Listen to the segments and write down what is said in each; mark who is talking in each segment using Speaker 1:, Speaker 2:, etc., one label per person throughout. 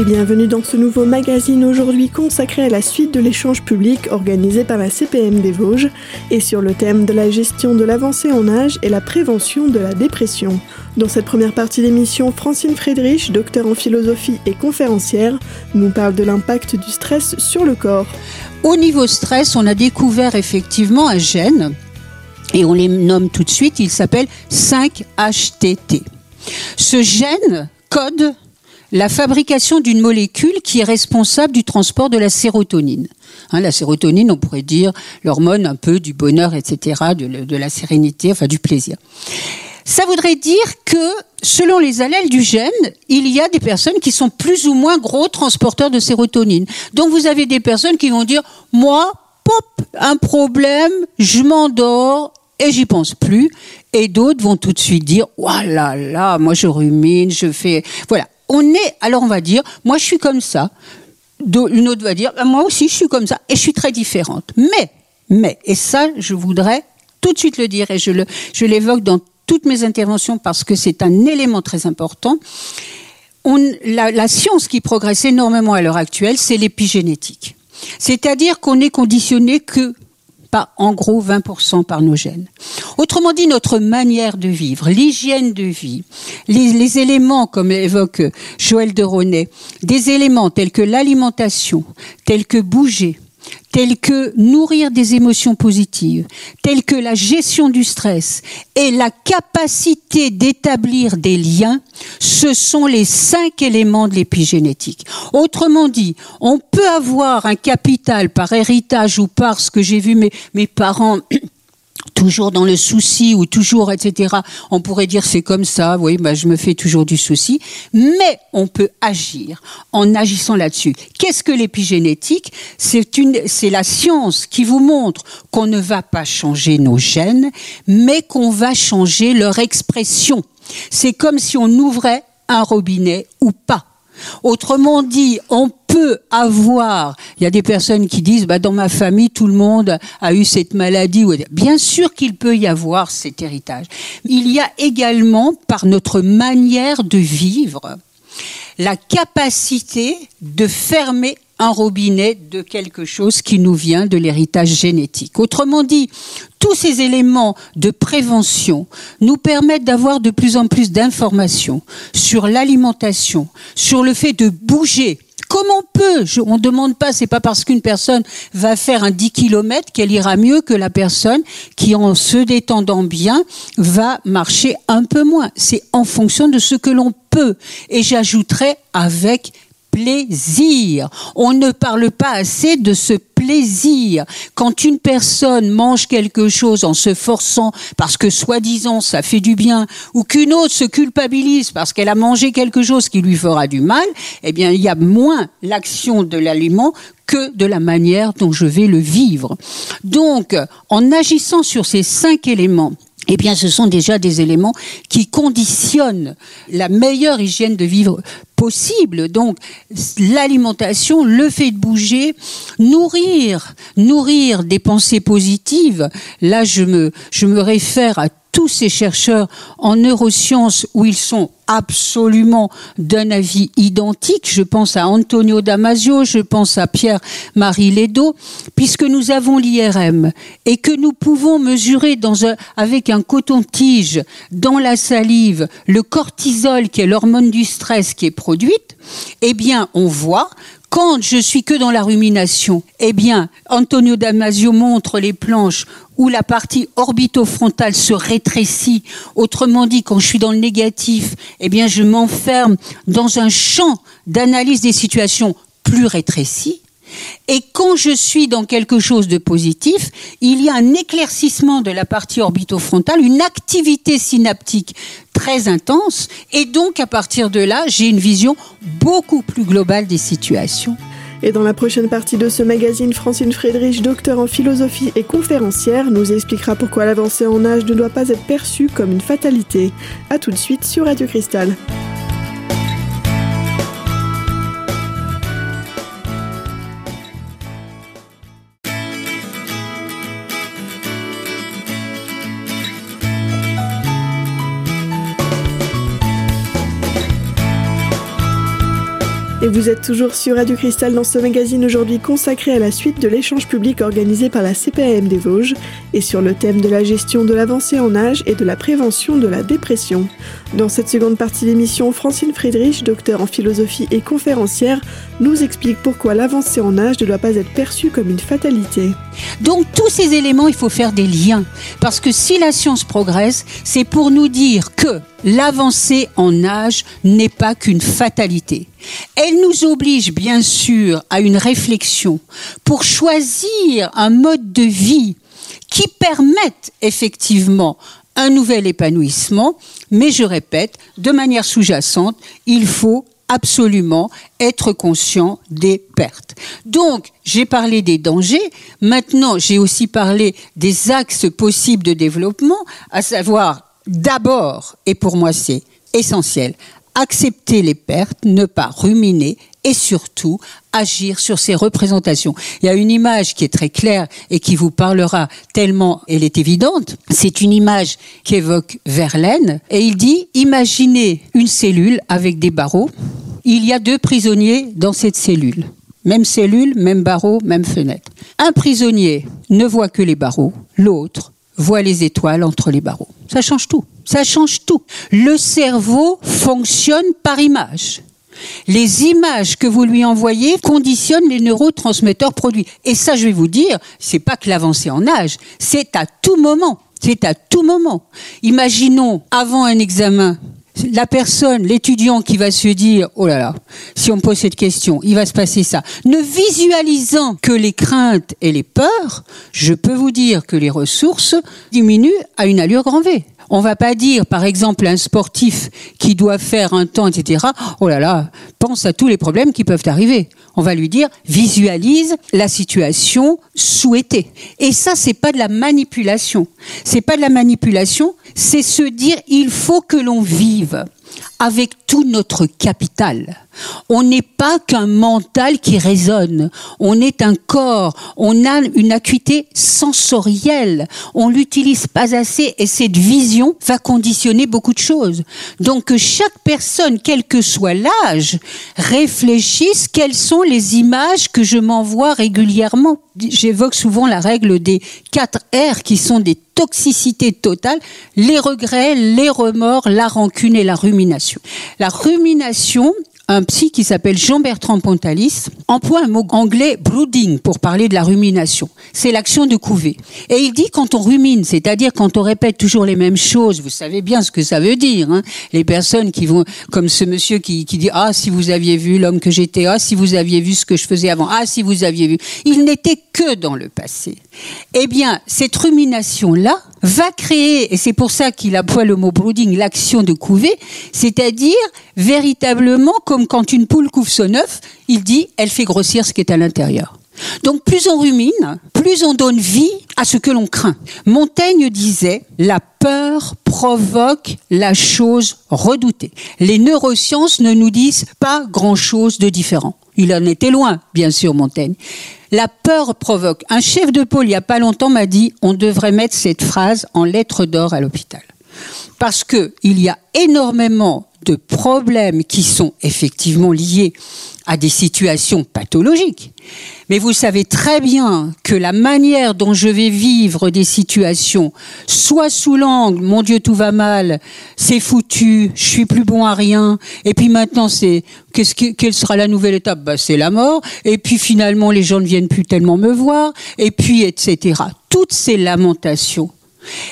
Speaker 1: et bienvenue dans ce nouveau magazine aujourd'hui consacré à la suite de l'échange public organisé par la CPM des Vosges et sur le thème de la gestion de l'avancée en âge et la prévention de la dépression. Dans cette première partie d'émission, Francine Friedrich, docteur en philosophie et conférencière, nous parle de l'impact du stress sur le corps.
Speaker 2: Au niveau stress, on a découvert effectivement un gène et on les nomme tout de suite, il s'appelle 5-HTT. Ce gène code la fabrication d'une molécule qui est responsable du transport de la sérotonine. Hein, la sérotonine, on pourrait dire l'hormone un peu du bonheur, etc., de, la sérénité, enfin du plaisir. Ça voudrait dire que, selon les allèles du gène, il y a des personnes qui sont plus ou moins gros transporteurs de sérotonine. Donc vous avez des personnes qui vont dire, moi, pop, un problème, je m'endors et j'y pense plus. Et d'autres vont tout de suite dire, oh là, moi je rumine, je fais, voilà on est, alors on va dire, moi je suis comme ça. Une autre va dire, moi aussi je suis comme ça et je suis très différente. Mais, mais, et ça je voudrais tout de suite le dire et je le, je l'évoque dans toutes mes interventions parce que c'est un élément très important. On, la, la science qui progresse énormément à l'heure actuelle, c'est l'épigénétique. C'est-à-dire qu'on est conditionné que pas en gros 20% par nos gènes. Autrement dit, notre manière de vivre, l'hygiène de vie, les, éléments, comme évoque Joël de Ronet, des éléments tels que l'alimentation, tels que bouger, tels que nourrir des émotions positives, tels que la gestion du stress et la capacité d'établir des liens, ce sont les cinq éléments de l'épigénétique. Autrement dit, on peut avoir un capital par héritage ou parce que j'ai vu mes, mes parents toujours dans le souci ou toujours etc. On pourrait dire c'est comme ça, oui, bah, je me fais toujours du souci, mais on peut agir en agissant là-dessus. Qu'est-ce que l'épigénétique? C'est une, c'est la science qui vous montre qu'on ne va pas changer nos gènes, mais qu'on va changer leur expression. C'est comme si on ouvrait un robinet ou pas. Autrement dit, on peut avoir, il y a des personnes qui disent, bah, dans ma famille, tout le monde a eu cette maladie. Bien sûr qu'il peut y avoir cet héritage. Il y a également, par notre manière de vivre, la capacité de fermer un robinet de quelque chose qui nous vient de l'héritage génétique. Autrement dit, tous ces éléments de prévention nous permettent d'avoir de plus en plus d'informations sur l'alimentation, sur le fait de bouger, Comment on peut On ne demande pas, c'est pas parce qu'une personne va faire un 10 km qu'elle ira mieux que la personne qui, en se détendant bien, va marcher un peu moins. C'est en fonction de ce que l'on peut. Et j'ajouterai avec plaisir. On ne parle pas assez de ce plaisir. Quand une personne mange quelque chose en se forçant parce que soi-disant ça fait du bien, ou qu'une autre se culpabilise parce qu'elle a mangé quelque chose qui lui fera du mal, eh bien il y a moins l'action de l'aliment que de la manière dont je vais le vivre. Donc, en agissant sur ces cinq éléments, eh bien, ce sont déjà des éléments qui conditionnent la meilleure hygiène de vivre possible. Donc, l'alimentation, le fait de bouger, nourrir, nourrir des pensées positives. Là, je me, je me réfère à tous ces chercheurs en neurosciences où ils sont absolument d'un avis identique. Je pense à Antonio Damasio, je pense à Pierre-Marie Ledo, puisque nous avons l'IRM et que nous pouvons mesurer avec un coton-tige dans la salive le cortisol qui est l'hormone du stress qui est produite, eh bien, on voit quand je suis que dans la rumination, eh bien, Antonio Damasio montre les planches où la partie orbitofrontale se rétrécit. Autrement dit, quand je suis dans le négatif, eh bien, je m'enferme dans un champ d'analyse des situations plus rétréci. Et quand je suis dans quelque chose de positif, il y a un éclaircissement de la partie orbitofrontale, une activité synaptique très intense, et donc à partir de là, j'ai une vision beaucoup plus globale des situations.
Speaker 1: Et dans la prochaine partie de ce magazine, Francine Friedrich, docteur en philosophie et conférencière, nous expliquera pourquoi l'avancée en âge ne doit pas être perçue comme une fatalité. A tout de suite sur Radio Cristal. Vous êtes toujours sur Radio Cristal dans ce magazine aujourd'hui consacré à la suite de l'échange public organisé par la CPAM des Vosges et sur le thème de la gestion de l'avancée en âge et de la prévention de la dépression. Dans cette seconde partie d'émission, Francine Friedrich, docteur en philosophie et conférencière, nous explique pourquoi l'avancée en âge ne doit pas être perçue comme une fatalité.
Speaker 2: Donc tous ces éléments, il faut faire des liens. Parce que si la science progresse, c'est pour nous dire que l'avancée en âge n'est pas qu'une fatalité. Elle nous oblige bien sûr à une réflexion pour choisir un mode de vie qui permette effectivement un nouvel épanouissement, mais je répète, de manière sous-jacente, il faut absolument être conscient des pertes. Donc, j'ai parlé des dangers, maintenant j'ai aussi parlé des axes possibles de développement, à savoir d'abord, et pour moi c'est essentiel, accepter les pertes, ne pas ruminer et surtout agir sur ces représentations. Il y a une image qui est très claire et qui vous parlera tellement elle est évidente. C'est une image qui évoque Verlaine et il dit imaginez une cellule avec des barreaux. Il y a deux prisonniers dans cette cellule. Même cellule, même barreau, même fenêtre. Un prisonnier ne voit que les barreaux, l'autre voit les étoiles entre les barreaux. Ça change tout. Ça change tout. Le cerveau fonctionne par image. Les images que vous lui envoyez conditionnent les neurotransmetteurs produits. Et ça, je vais vous dire, c'est pas que l'avancée en âge, c'est à tout moment. C'est à tout moment. Imaginons, avant un examen, la personne, l'étudiant qui va se dire, oh là là, si on me pose cette question, il va se passer ça. Ne visualisant que les craintes et les peurs, je peux vous dire que les ressources diminuent à une allure grand V. On va pas dire, par exemple, un sportif qui doit faire un temps, etc. Oh là là, pense à tous les problèmes qui peuvent arriver. On va lui dire, visualise la situation souhaitée. Et ça, c'est pas de la manipulation. C'est pas de la manipulation, c'est se dire, il faut que l'on vive avec tout notre capital. On n'est pas qu'un mental qui résonne, on est un corps, on a une acuité sensorielle, on l'utilise pas assez et cette vision va conditionner beaucoup de choses. Donc que chaque personne, quel que soit l'âge, réfléchisse quelles sont les images que je m'envoie régulièrement. J'évoque souvent la règle des 4 R qui sont des toxicités totales, les regrets, les remords, la rancune et la rumination. La rumination, un psy qui s'appelle Jean-Bertrand Pontalis emploie un mot anglais brooding pour parler de la rumination. C'est l'action de couver. Et il dit quand on rumine, c'est-à-dire quand on répète toujours les mêmes choses, vous savez bien ce que ça veut dire. Hein les personnes qui vont, comme ce monsieur qui, qui dit ah si vous aviez vu l'homme que j'étais, ah si vous aviez vu ce que je faisais avant, ah si vous aviez vu, il n'était que dans le passé. Eh bien cette rumination là va créer, et c'est pour ça qu'il emploie le mot brooding, l'action de couver, c'est-à-dire véritablement comme quand une poule couve son œuf, il dit elle fait grossir ce qui est à l'intérieur. Donc plus on rumine, plus on donne vie à ce que l'on craint. Montaigne disait la peur provoque la chose redoutée. Les neurosciences ne nous disent pas grand-chose de différent. Il en était loin, bien sûr, Montaigne. La peur provoque. Un chef de pôle, il n'y a pas longtemps, m'a dit on devrait mettre cette phrase en lettres d'or à l'hôpital. Parce qu'il y a énormément de problèmes qui sont effectivement liés à des situations pathologiques. Mais vous savez très bien que la manière dont je vais vivre des situations, soit sous l'angle, mon Dieu, tout va mal, c'est foutu, je suis plus bon à rien, et puis maintenant c'est, qu'est-ce que, quelle sera la nouvelle étape? Bah, c'est la mort, et puis finalement les gens ne viennent plus tellement me voir, et puis etc. Toutes ces lamentations.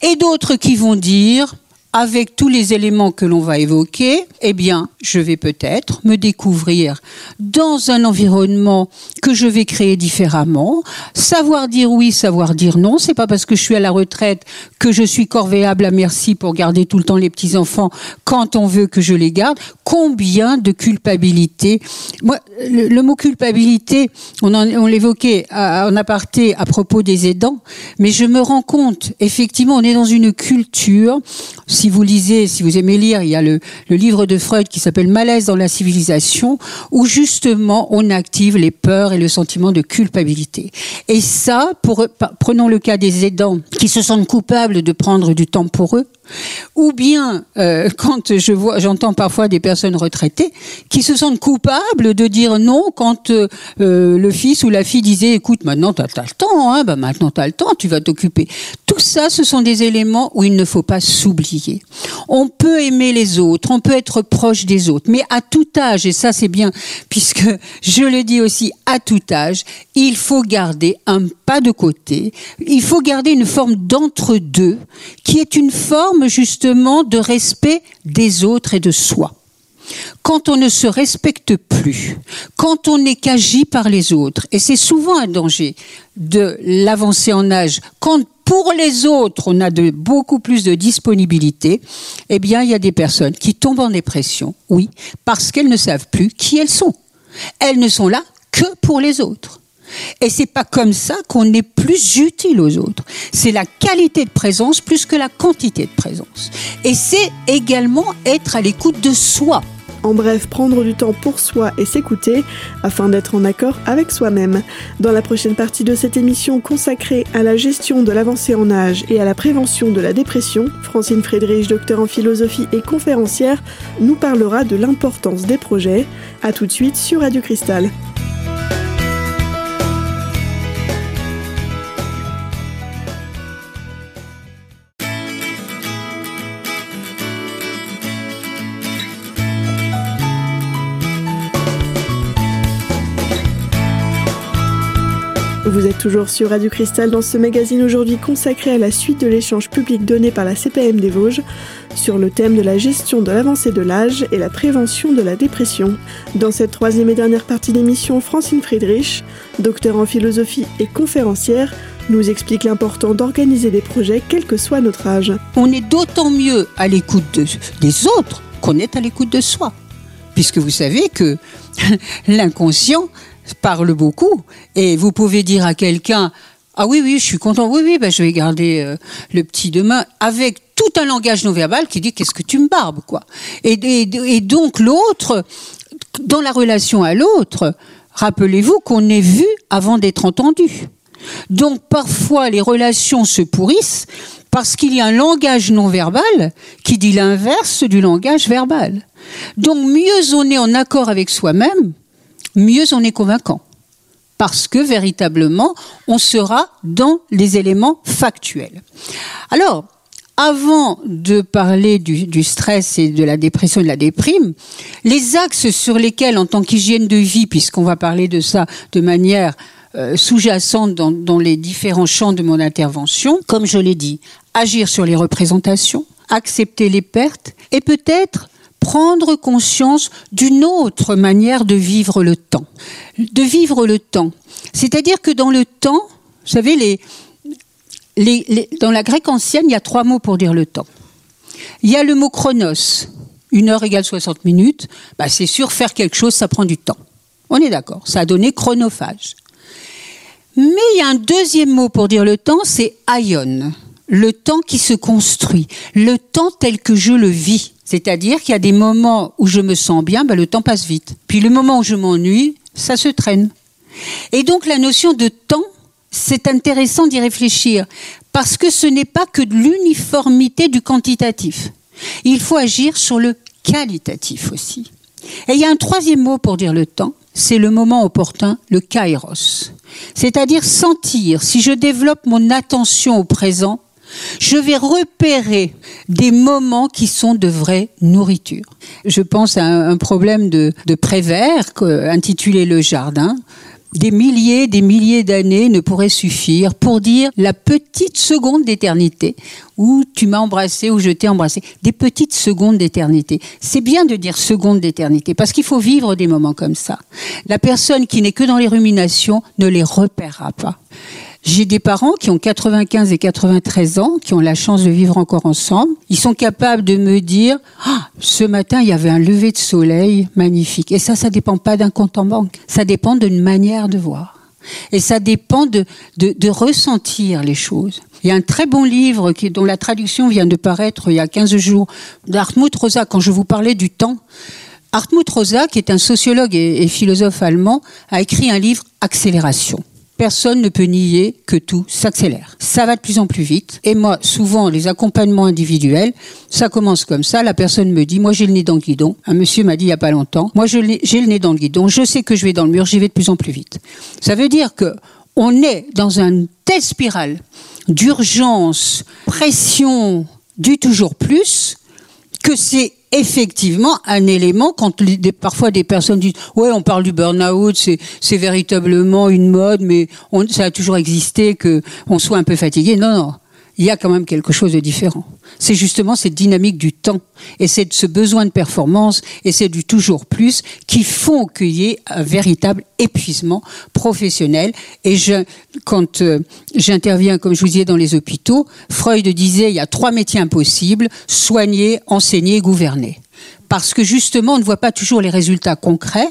Speaker 2: Et d'autres qui vont dire, avec tous les éléments que l'on va évoquer, eh bien, je vais peut-être me découvrir dans un environnement que je vais créer différemment. Savoir dire oui, savoir dire non. C'est pas parce que je suis à la retraite que je suis corvéable à merci pour garder tout le temps les petits enfants quand on veut que je les garde. Combien de culpabilité? Moi, le, mot culpabilité, on, on l'évoquait en aparté à propos des aidants, mais je me rends compte, effectivement, on est dans une culture si vous lisez, si vous aimez lire, il y a le, livre de Freud qui s'appelle Malaise dans la civilisation, où justement on active les peurs et le sentiment de culpabilité. Et ça, pour, prenons le cas des aidants qui se sentent coupables de prendre du temps pour eux, Ou bien, euh, quand je vois, j'entends parfois des personnes retraitées qui se sentent coupables de dire non quand euh, euh, le fils ou la fille disait, écoute, maintenant tu as, le temps, hein, bah, maintenant tu as le temps, tu vas t'occuper. Tout ça, ce sont des éléments où il ne faut pas s'oublier. On peut aimer les autres, on peut être proche des autres, mais à tout âge, et ça c'est bien, puisque je le dis aussi, à tout âge, il faut garder un pas de côté, il faut garder une forme d'entre-deux, qui est une forme justement de respect des autres et de soi. Quand on ne se respecte plus, quand on n'est qu'agi par les autres, et c'est souvent un danger de l'avancée en âge, quand pour les autres, on a de, beaucoup plus de disponibilité, eh bien, il y a des personnes qui tombent en dépression, oui, parce qu'elles ne savent plus qui elles sont. Elles ne sont là que pour les autres. Et c'est pas comme ça qu'on est plus utile aux autres. C'est la qualité de présence plus que la quantité de présence. Et c'est également être à l'écoute de soi.
Speaker 1: En bref, prendre du temps pour soi et s'écouter afin d'être en accord avec soi-même. Dans la prochaine partie de cette émission consacrée à la gestion de l'avancée en âge et à la prévention de la dépression, Francine Friedrich, docteur en philosophie et conférencière, nous parlera de l'importance des projets. A tout de suite sur Radio Cristal. Toujours sur Radio Cristal dans ce magazine aujourd'hui consacré à la suite de l'échange public donné par la CPM des Vosges sur le thème de la gestion de l'avancée de l'âge et la prévention de la dépression. Dans cette troisième et dernière partie d'émission, Francine Friedrich, docteur en philosophie et conférencière, nous explique l'important d'organiser des projets quel que soit notre âge.
Speaker 2: On est d'autant mieux à l'écoute des autres qu'on est à l'écoute de soi. Puisque vous savez que l'inconscient parle beaucoup. Et vous pouvez dire à quelqu'un, ah oui, oui, je suis content, oui, oui, ben, je vais garder euh, le petit demain avec tout un langage non verbal qui dit qu'est-ce que tu me barbes, quoi? Et, et donc l'autre, dans la relation à l'autre, rappelez-vous qu'on est vu avant d'être entendu. Donc parfois les relations se pourrissent parce qu'il y a un langage non verbal qui dit l'inverse du langage verbal. Donc mieux on est en accord avec soi-même, mieux on est convaincant. Parce que véritablement, on sera dans les éléments factuels. Alors, avant de parler du, stress et de la dépression et de la déprime, les axes sur lesquels, en tant qu'hygiène de vie, puisqu'on va parler de ça de manière euh, sous-jacente dans, dans les différents champs de mon intervention, comme je l'ai dit, agir sur les représentations, accepter les pertes et peut-être prendre conscience d'une autre manière de vivre le temps. De vivre le temps. C'est-à-dire que dans le temps, vous savez, dans la grecque ancienne, il y a trois mots pour dire le temps. Il y a le mot chronos, une heure égale 60 minutes. Bah, c'est sûr, faire quelque chose, ça prend du temps. On est d'accord, ça a donné chronophage. Mais il y a un deuxième mot pour dire le temps, c'est aion, le temps qui se construit, le temps tel que je le vis. C'est-à-dire qu'il y a des moments où je me sens bien, ben le temps passe vite. Puis le moment où je m'ennuie, ça se traîne. Et donc la notion de temps, c'est intéressant d'y réfléchir, parce que ce n'est pas que l'uniformité du quantitatif. Il faut agir sur le qualitatif aussi. Et il y a un troisième mot pour dire le temps, c'est le moment opportun, le kairos. C'est-à-dire sentir si je développe mon attention au présent, je vais repérer des moments qui sont de vraie nourriture. Je pense à un problème de, de Prévert intitulé Le Jardin. Des milliers, des milliers d'années ne pourraient suffire pour dire la petite seconde d'éternité où tu m'as embrassé, où je t'ai embrassé. Des petites secondes d'éternité. C'est bien de dire seconde d'éternité parce qu'il faut vivre des moments comme ça. La personne qui n'est que dans les ruminations ne les repérera pas. J'ai des parents qui ont 95 et 93 ans, qui ont la chance de vivre encore ensemble. Ils sont capables de me dire, ah, ce matin, il y avait un lever de soleil magnifique. Et ça, ça dépend pas d'un compte en banque. Ça dépend d'une manière de voir. Et ça dépend de, de, de, ressentir les choses. Il y a un très bon livre qui, dont la traduction vient de paraître il y a 15 jours d'Hartmut Rosa, quand je vous parlais du temps. Hartmut Rosa, qui est un sociologue et, et philosophe allemand, a écrit un livre Accélération. Personne ne peut nier que tout s'accélère. Ça va de plus en plus vite. Et moi, souvent, les accompagnements individuels, ça commence comme ça. La personne me dit, moi j'ai le nez dans le guidon. Un monsieur m'a dit il n'y a pas longtemps, moi j'ai le nez dans le guidon, je sais que je vais dans le mur, j'y vais de plus en plus vite. Ça veut dire que on est dans une telle spirale d'urgence, pression, du toujours plus, que c'est effectivement un élément quand parfois des personnes disent ouais on parle du burn-out c'est véritablement une mode mais ça a toujours existé que on soit un peu fatigué. Non non il y a quand même quelque chose de différent. C'est justement cette dynamique du temps et c'est ce besoin de performance et c'est du toujours plus qui font qu'il y ait un véritable épuisement professionnel. Et quand euh, j'interviens, comme je vous disais, dans les hôpitaux, Freud disait il y a trois métiers impossibles soigner, enseigner, gouverner parce que justement, on ne voit pas toujours les résultats concrets.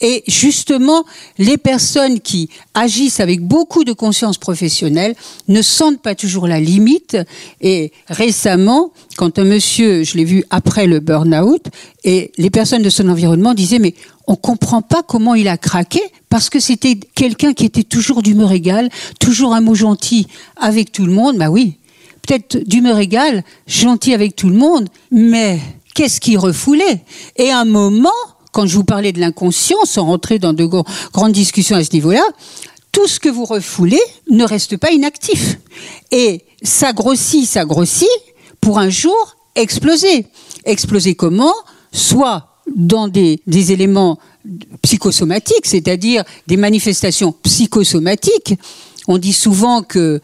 Speaker 2: Et justement, les personnes qui agissent avec beaucoup de conscience professionnelle ne sentent pas toujours la limite. Et récemment, quand un monsieur, je l'ai vu après le burn-out, et les personnes de son environnement disaient, mais on comprend pas comment il a craqué parce que c'était quelqu'un qui était toujours d'humeur égale, toujours un mot gentil avec tout le monde. Bah oui, peut-être d'humeur égale, gentil avec tout le monde, mais qu'est-ce qui refoulait? Et à un moment, quand je vous parlais de l'inconscient, sans rentrer dans de grandes discussions à ce niveau-là, tout ce que vous refoulez ne reste pas inactif. Et ça grossit, ça grossit, pour un jour exploser. Exploser comment? Soit dans des, éléments psychosomatiques, c'est-à-dire des manifestations psychosomatiques. On dit souvent que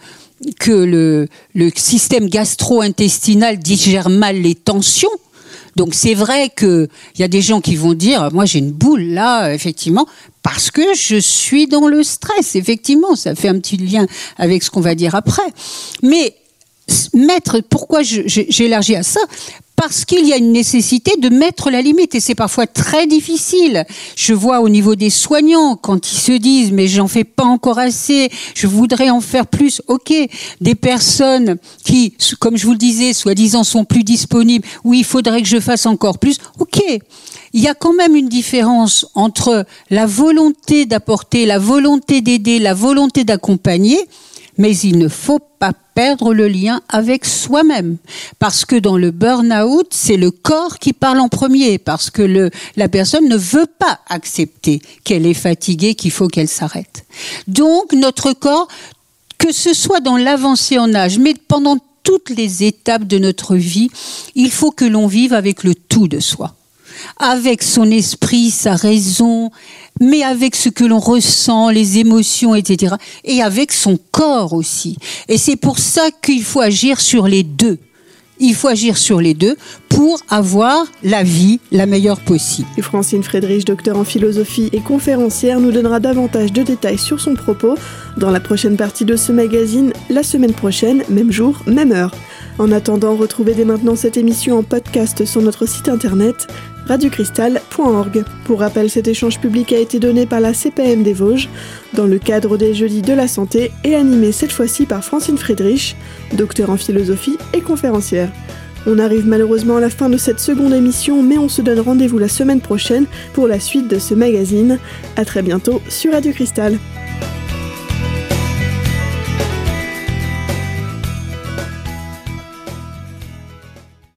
Speaker 2: que le, le système gastro-intestinal digère mal les tensions. Donc c'est vrai qu'il y a des gens qui vont dire, moi j'ai une boule là, effectivement, parce que je suis dans le stress. Effectivement, ça fait un petit lien avec ce qu'on va dire après. Mais mettre, pourquoi j'élargis à ça? Parce qu'il y a une nécessité de mettre la limite et c'est parfois très difficile. Je vois au niveau des soignants quand ils se disent mais j'en fais pas encore assez, je voudrais en faire plus. OK, des personnes qui comme je vous le disais soi-disant sont plus disponibles, oui, il faudrait que je fasse encore plus. OK. Il y a quand même une différence entre la volonté d'apporter, la volonté d'aider, la volonté d'accompagner mais il ne faut pas perdre le lien avec soi-même. Parce que dans le burn-out, c'est le corps qui parle en premier, parce que la personne ne veut pas accepter qu'elle est fatiguée, qu'il faut qu'elle s'arrête. Donc notre corps, que ce soit dans l'avancée en âge, mais pendant toutes les étapes de notre vie, il faut que l'on vive avec le tout de soi avec son esprit, sa raison, mais avec ce que l'on ressent, les émotions, etc. Et avec son corps aussi. Et c'est pour ça qu'il faut agir sur les deux. Il faut agir sur les deux pour avoir la vie la meilleure possible.
Speaker 1: Francine Friedrich, docteur en philosophie et conférencière, nous donnera davantage de détails sur son propos dans la prochaine partie de ce magazine, la semaine prochaine, même jour, même heure. En attendant, retrouvez dès maintenant cette émission en podcast sur notre site internet radiocristal.org. Pour rappel, cet échange public a été donné par la CPM des Vosges dans le cadre des Jeudis de la Santé et animé cette fois-ci par Francine Friedrich, docteur en philosophie et conférencière. On arrive malheureusement à la fin de cette seconde émission, mais on se donne rendez-vous la semaine prochaine pour la suite de ce magazine. A très bientôt sur Radio Cristal.